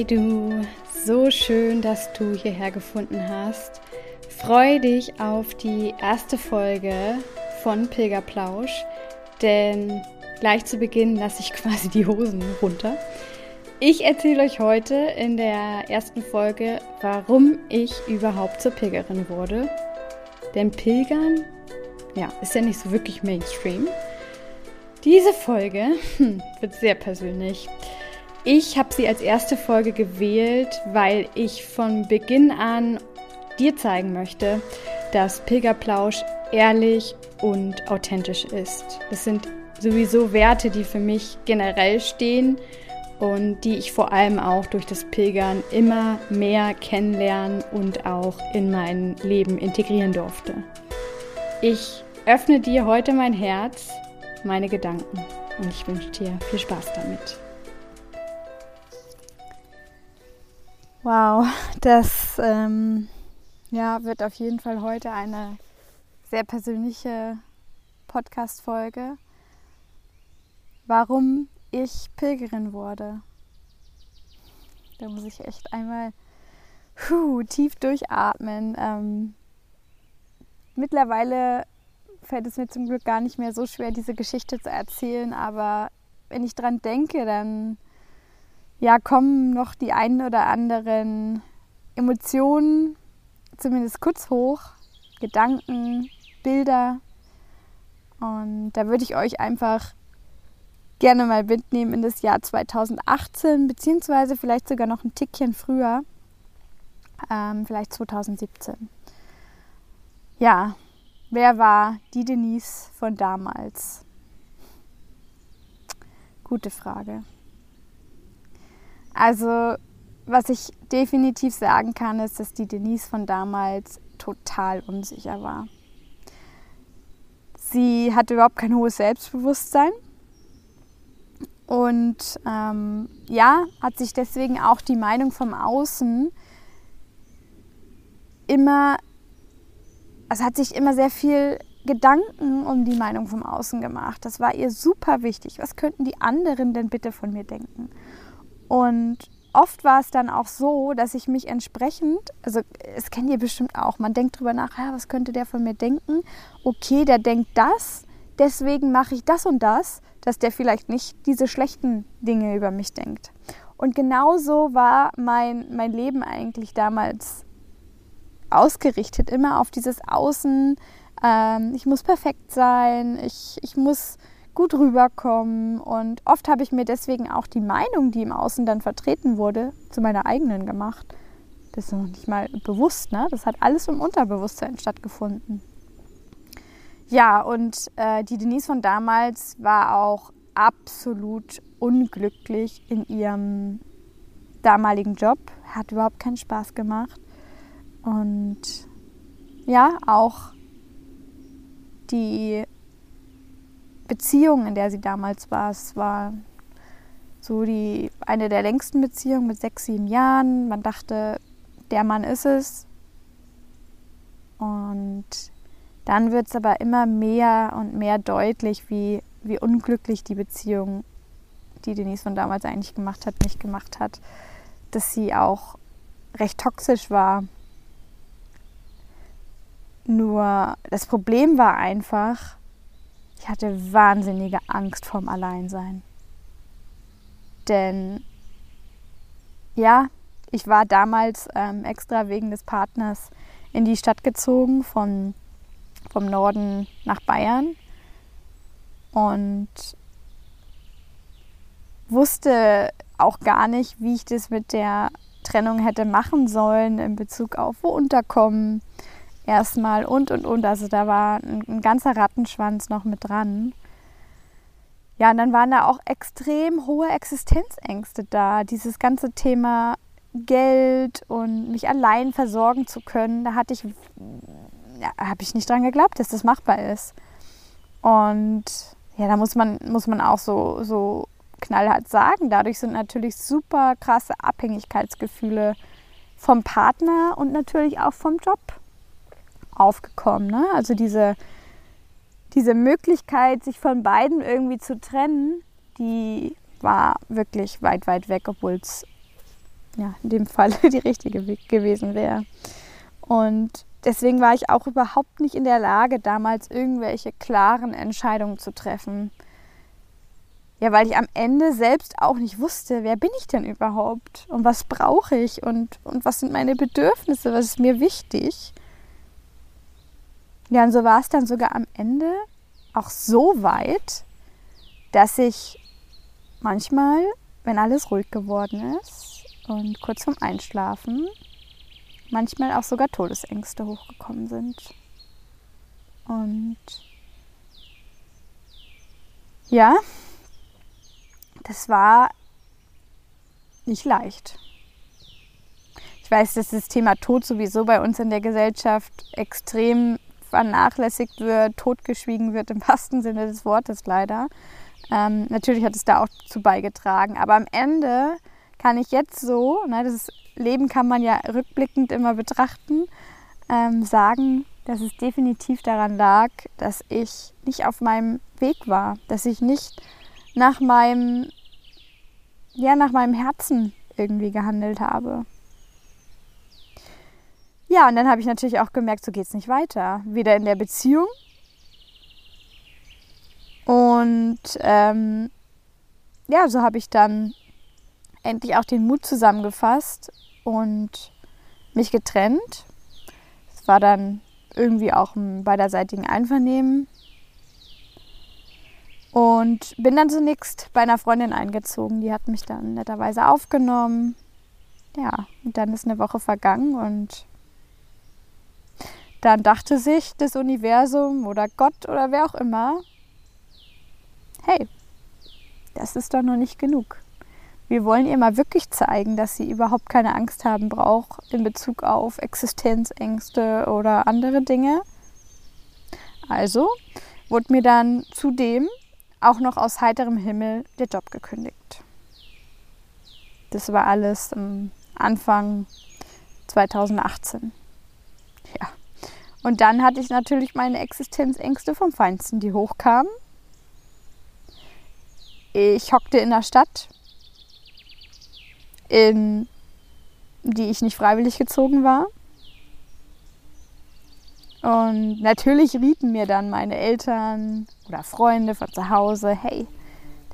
Hey du, so schön, dass du hierher gefunden hast. Freu dich auf die erste Folge von Pilgerplausch, denn gleich zu Beginn lasse ich quasi die Hosen runter. Ich erzähle euch heute in der ersten Folge, warum ich überhaupt zur Pilgerin wurde. Denn Pilgern, ja, ist ja nicht so wirklich Mainstream. Diese Folge hm, wird sehr persönlich. Ich habe sie als erste Folge gewählt, weil ich von Beginn an dir zeigen möchte, dass Pilgerplausch ehrlich und authentisch ist. Das sind sowieso Werte, die für mich generell stehen und die ich vor allem auch durch das Pilgern immer mehr kennenlernen und auch in mein Leben integrieren durfte. Ich öffne dir heute mein Herz, meine Gedanken und ich wünsche dir viel Spaß damit. Wow, das ähm, ja, wird auf jeden Fall heute eine sehr persönliche Podcast-Folge. Warum ich Pilgerin wurde. Da muss ich echt einmal puh, tief durchatmen. Ähm, mittlerweile fällt es mir zum Glück gar nicht mehr so schwer, diese Geschichte zu erzählen, aber wenn ich dran denke, dann ja, kommen noch die einen oder anderen Emotionen zumindest kurz hoch, Gedanken, Bilder. Und da würde ich euch einfach gerne mal mitnehmen in das Jahr 2018, beziehungsweise vielleicht sogar noch ein Tickchen früher, ähm, vielleicht 2017. Ja, wer war die Denise von damals? Gute Frage. Also, was ich definitiv sagen kann, ist, dass die Denise von damals total unsicher war. Sie hatte überhaupt kein hohes Selbstbewusstsein und ähm, ja, hat sich deswegen auch die Meinung vom Außen immer, also hat sich immer sehr viel Gedanken um die Meinung vom Außen gemacht. Das war ihr super wichtig. Was könnten die anderen denn bitte von mir denken? Und oft war es dann auch so, dass ich mich entsprechend, also es kennt ihr bestimmt auch, man denkt drüber nach, ja, was könnte der von mir denken? Okay, der denkt das, deswegen mache ich das und das, dass der vielleicht nicht diese schlechten Dinge über mich denkt. Und genauso war mein, mein Leben eigentlich damals ausgerichtet, immer auf dieses Außen. Ähm, ich muss perfekt sein, ich, ich muss gut rüberkommen. Und oft habe ich mir deswegen auch die Meinung, die im Außen dann vertreten wurde, zu meiner eigenen gemacht. Das ist noch nicht mal bewusst, ne? Das hat alles im Unterbewusstsein stattgefunden. Ja, und äh, die Denise von damals war auch absolut unglücklich in ihrem damaligen Job. Hat überhaupt keinen Spaß gemacht. Und ja, auch die Beziehung, in der sie damals war. Es war so die eine der längsten Beziehungen mit sechs, sieben Jahren. Man dachte, der Mann ist es. Und dann wird es aber immer mehr und mehr deutlich, wie, wie unglücklich die Beziehung, die Denise von damals eigentlich gemacht hat, nicht gemacht hat. Dass sie auch recht toxisch war. Nur das Problem war einfach, ich hatte wahnsinnige Angst vorm Alleinsein. Denn ja, ich war damals ähm, extra wegen des Partners in die Stadt gezogen, von, vom Norden nach Bayern. Und wusste auch gar nicht, wie ich das mit der Trennung hätte machen sollen in Bezug auf wo unterkommen, erstmal und und und. Also da war ein, ein ganzer Rattenschwanz noch mit dran. Ja, und dann waren da auch extrem hohe Existenzängste da. Dieses ganze Thema Geld und mich allein versorgen zu können, da hatte ich, ja, habe ich nicht dran geglaubt, dass das machbar ist. Und ja, da muss man, muss man auch so, so knallhart sagen. Dadurch sind natürlich super krasse Abhängigkeitsgefühle vom Partner und natürlich auch vom Job aufgekommen. Ne? Also diese, diese Möglichkeit, sich von beiden irgendwie zu trennen, die war wirklich weit, weit weg, obwohl es ja, in dem Fall die richtige Weg gewesen wäre. Und deswegen war ich auch überhaupt nicht in der Lage, damals irgendwelche klaren Entscheidungen zu treffen. Ja, weil ich am Ende selbst auch nicht wusste, wer bin ich denn überhaupt und was brauche ich und, und was sind meine Bedürfnisse, was ist mir wichtig. Ja, und so war es dann sogar am Ende auch so weit, dass ich manchmal, wenn alles ruhig geworden ist und kurz vorm Einschlafen, manchmal auch sogar Todesängste hochgekommen sind. Und ja, das war nicht leicht. Ich weiß, dass das Thema Tod sowieso bei uns in der Gesellschaft extrem vernachlässigt wird, totgeschwiegen wird im wahrsten Sinne des Wortes leider. Ähm, natürlich hat es da auch zu beigetragen. Aber am Ende kann ich jetzt so, ne, das Leben kann man ja rückblickend immer betrachten, ähm, sagen, dass es definitiv daran lag, dass ich nicht auf meinem Weg war, dass ich nicht nach meinem, ja, nach meinem Herzen irgendwie gehandelt habe. Ja, und dann habe ich natürlich auch gemerkt, so geht es nicht weiter. Weder in der Beziehung. Und ähm, ja, so habe ich dann endlich auch den Mut zusammengefasst und mich getrennt. Es war dann irgendwie auch ein beiderseitigen Einvernehmen. Und bin dann zunächst bei einer Freundin eingezogen. Die hat mich dann netterweise aufgenommen. Ja, und dann ist eine Woche vergangen und dann dachte sich das Universum oder Gott oder wer auch immer, hey, das ist doch noch nicht genug. Wir wollen ihr mal wirklich zeigen, dass sie überhaupt keine Angst haben braucht in Bezug auf Existenzängste oder andere Dinge. Also wurde mir dann zudem auch noch aus heiterem Himmel der Job gekündigt. Das war alles am Anfang 2018. Ja. Und dann hatte ich natürlich meine Existenzängste vom Feinsten, die hochkamen. Ich hockte in der Stadt, in die ich nicht freiwillig gezogen war. Und natürlich rieten mir dann meine Eltern oder Freunde von zu Hause, hey,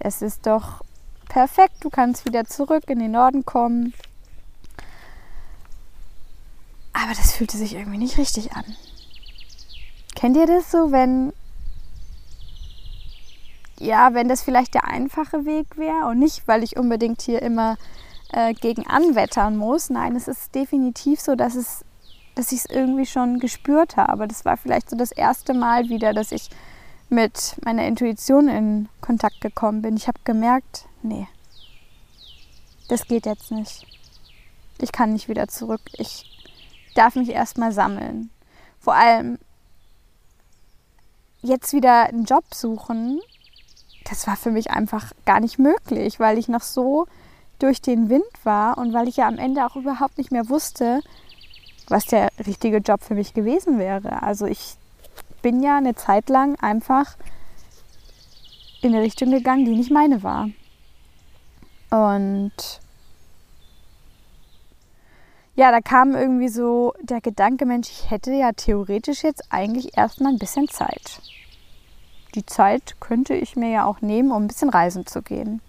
das ist doch perfekt, du kannst wieder zurück in den Norden kommen. Aber das fühlte sich irgendwie nicht richtig an. Kennt ihr das so, wenn ja, wenn das vielleicht der einfache Weg wäre und nicht, weil ich unbedingt hier immer äh, gegen anwettern muss. Nein, es ist definitiv so, dass es dass ich es irgendwie schon gespürt habe. Das war vielleicht so das erste Mal wieder, dass ich mit meiner Intuition in Kontakt gekommen bin. Ich habe gemerkt, nee, das geht jetzt nicht. Ich kann nicht wieder zurück. Ich darf mich erstmal sammeln. Vor allem, jetzt wieder einen Job suchen, das war für mich einfach gar nicht möglich, weil ich noch so durch den Wind war und weil ich ja am Ende auch überhaupt nicht mehr wusste, was der richtige Job für mich gewesen wäre. Also ich bin ja eine Zeit lang einfach in eine Richtung gegangen, die nicht meine war. Und ja, da kam irgendwie so der Gedanke, Mensch, ich hätte ja theoretisch jetzt eigentlich erstmal ein bisschen Zeit die Zeit könnte ich mir ja auch nehmen, um ein bisschen reisen zu gehen.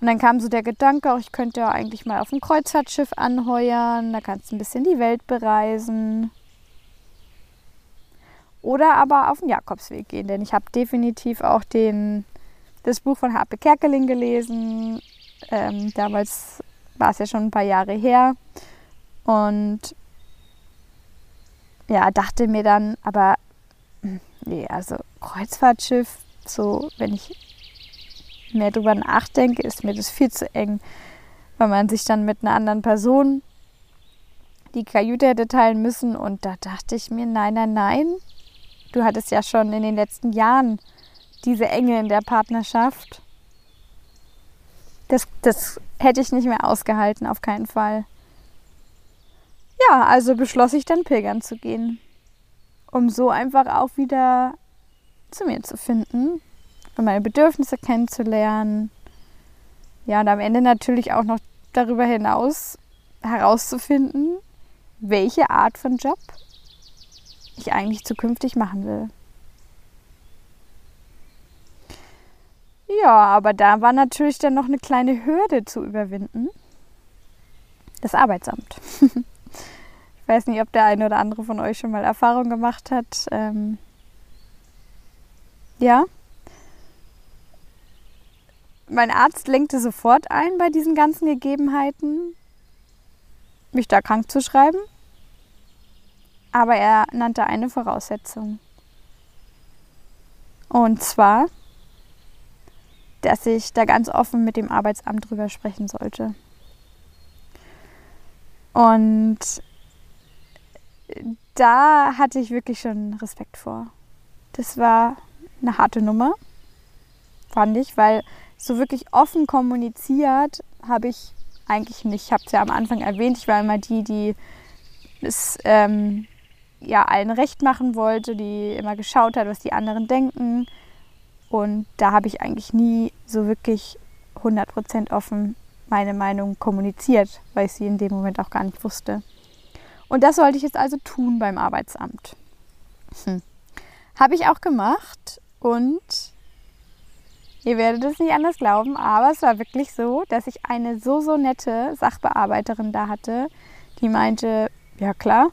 Und dann kam so der Gedanke, auch ich könnte ja eigentlich mal auf ein Kreuzfahrtschiff anheuern, da kannst du ein bisschen die Welt bereisen. Oder aber auf den Jakobsweg gehen, denn ich habe definitiv auch den, das Buch von Harpe Kerkeling gelesen. Ähm, damals war es ja schon ein paar Jahre her. Und ja, dachte mir dann, aber Nee, also Kreuzfahrtschiff, So, wenn ich mehr drüber nachdenke, ist mir das viel zu eng, weil man sich dann mit einer anderen Person die Kajüte hätte teilen müssen. Und da dachte ich mir, nein, nein, nein. Du hattest ja schon in den letzten Jahren diese Enge in der Partnerschaft. Das, das hätte ich nicht mehr ausgehalten, auf keinen Fall. Ja, also beschloss ich dann pilgern zu gehen, um so einfach auch wieder zu mir zu finden und meine Bedürfnisse kennenzulernen. Ja, und am Ende natürlich auch noch darüber hinaus herauszufinden, welche Art von Job ich eigentlich zukünftig machen will. Ja, aber da war natürlich dann noch eine kleine Hürde zu überwinden. Das Arbeitsamt. ich weiß nicht, ob der eine oder andere von euch schon mal Erfahrung gemacht hat. Ähm ja. Mein Arzt lenkte sofort ein bei diesen ganzen Gegebenheiten, mich da krank zu schreiben. Aber er nannte eine Voraussetzung. Und zwar, dass ich da ganz offen mit dem Arbeitsamt drüber sprechen sollte. Und da hatte ich wirklich schon Respekt vor. Das war eine harte Nummer, fand ich, weil so wirklich offen kommuniziert habe ich eigentlich nicht. Ich habe es ja am Anfang erwähnt, ich war immer die, die es ähm, ja allen recht machen wollte, die immer geschaut hat, was die anderen denken. Und da habe ich eigentlich nie so wirklich 100% offen meine Meinung kommuniziert, weil ich sie in dem Moment auch gar nicht wusste. Und das sollte ich jetzt also tun beim Arbeitsamt. Hm. Habe ich auch gemacht und ihr werdet es nicht anders glauben, aber es war wirklich so, dass ich eine so, so nette Sachbearbeiterin da hatte, die meinte, ja klar,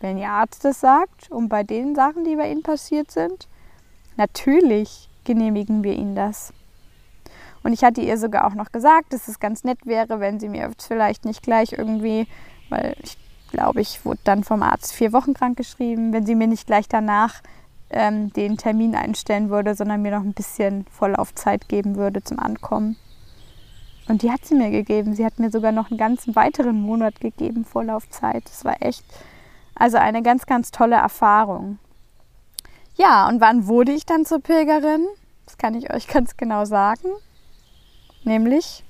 wenn Ihr Arzt es sagt und bei den Sachen, die bei Ihnen passiert sind, natürlich genehmigen wir Ihnen das. Und ich hatte ihr sogar auch noch gesagt, dass es ganz nett wäre, wenn sie mir vielleicht nicht gleich irgendwie, weil ich glaube, ich wurde dann vom Arzt vier Wochen krank geschrieben, wenn sie mir nicht gleich danach ähm, den Termin einstellen würde, sondern mir noch ein bisschen Vorlaufzeit geben würde zum Ankommen. Und die hat sie mir gegeben. Sie hat mir sogar noch einen ganzen weiteren Monat gegeben, Vorlaufzeit. Das war echt also eine ganz, ganz tolle Erfahrung. Ja, und wann wurde ich dann zur Pilgerin? Das kann ich euch ganz genau sagen. Nämlich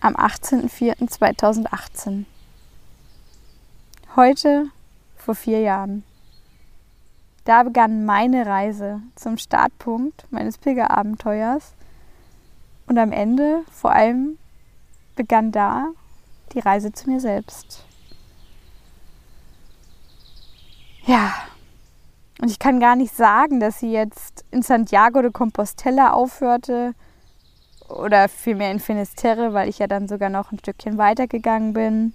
am 18.04.2018. Heute vor vier Jahren. Da begann meine Reise zum Startpunkt meines Pilgerabenteuers. Und am Ende vor allem begann da die Reise zu mir selbst. Ja, und ich kann gar nicht sagen, dass sie jetzt in Santiago de Compostela aufhörte oder vielmehr in Finisterre, weil ich ja dann sogar noch ein Stückchen weitergegangen bin.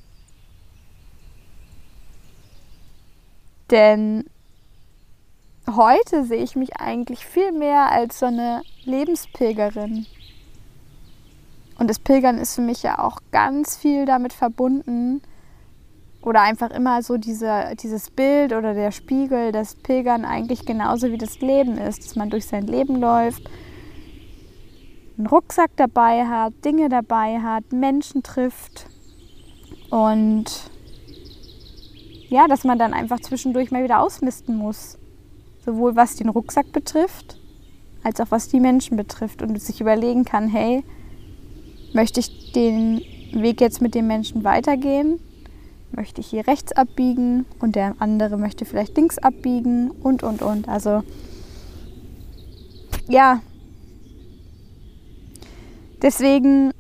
Denn heute sehe ich mich eigentlich viel mehr als so eine Lebenspilgerin. Und das Pilgern ist für mich ja auch ganz viel damit verbunden, oder einfach immer so diese, dieses Bild oder der Spiegel, dass Pilgern eigentlich genauso wie das Leben ist, dass man durch sein Leben läuft, einen Rucksack dabei hat, Dinge dabei hat, Menschen trifft und ja, dass man dann einfach zwischendurch mal wieder ausmisten muss. Sowohl was den Rucksack betrifft, als auch was die Menschen betrifft und sich überlegen kann, hey, möchte ich den Weg jetzt mit den Menschen weitergehen möchte ich hier rechts abbiegen und der andere möchte vielleicht links abbiegen und, und, und. Also ja, deswegen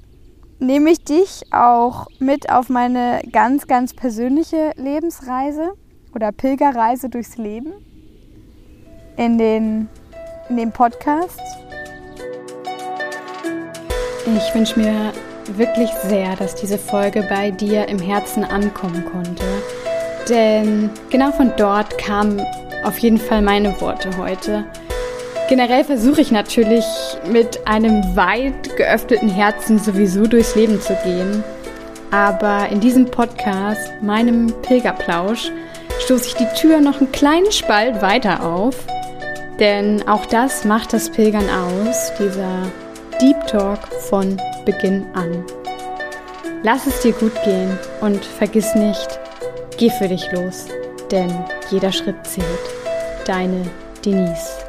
nehme ich dich auch mit auf meine ganz, ganz persönliche Lebensreise oder Pilgerreise durchs Leben in den, in den Podcast. Ich wünsche mir wirklich sehr, dass diese Folge bei dir im Herzen ankommen konnte. Denn genau von dort kamen auf jeden Fall meine Worte heute. Generell versuche ich natürlich mit einem weit geöffneten Herzen sowieso durchs Leben zu gehen. Aber in diesem Podcast, meinem Pilgerplausch, stoße ich die Tür noch einen kleinen Spalt weiter auf. Denn auch das macht das Pilgern aus, dieser Deep Talk von Beginn an. Lass es dir gut gehen und vergiss nicht, geh für dich los, denn jeder Schritt zählt. Deine Denise.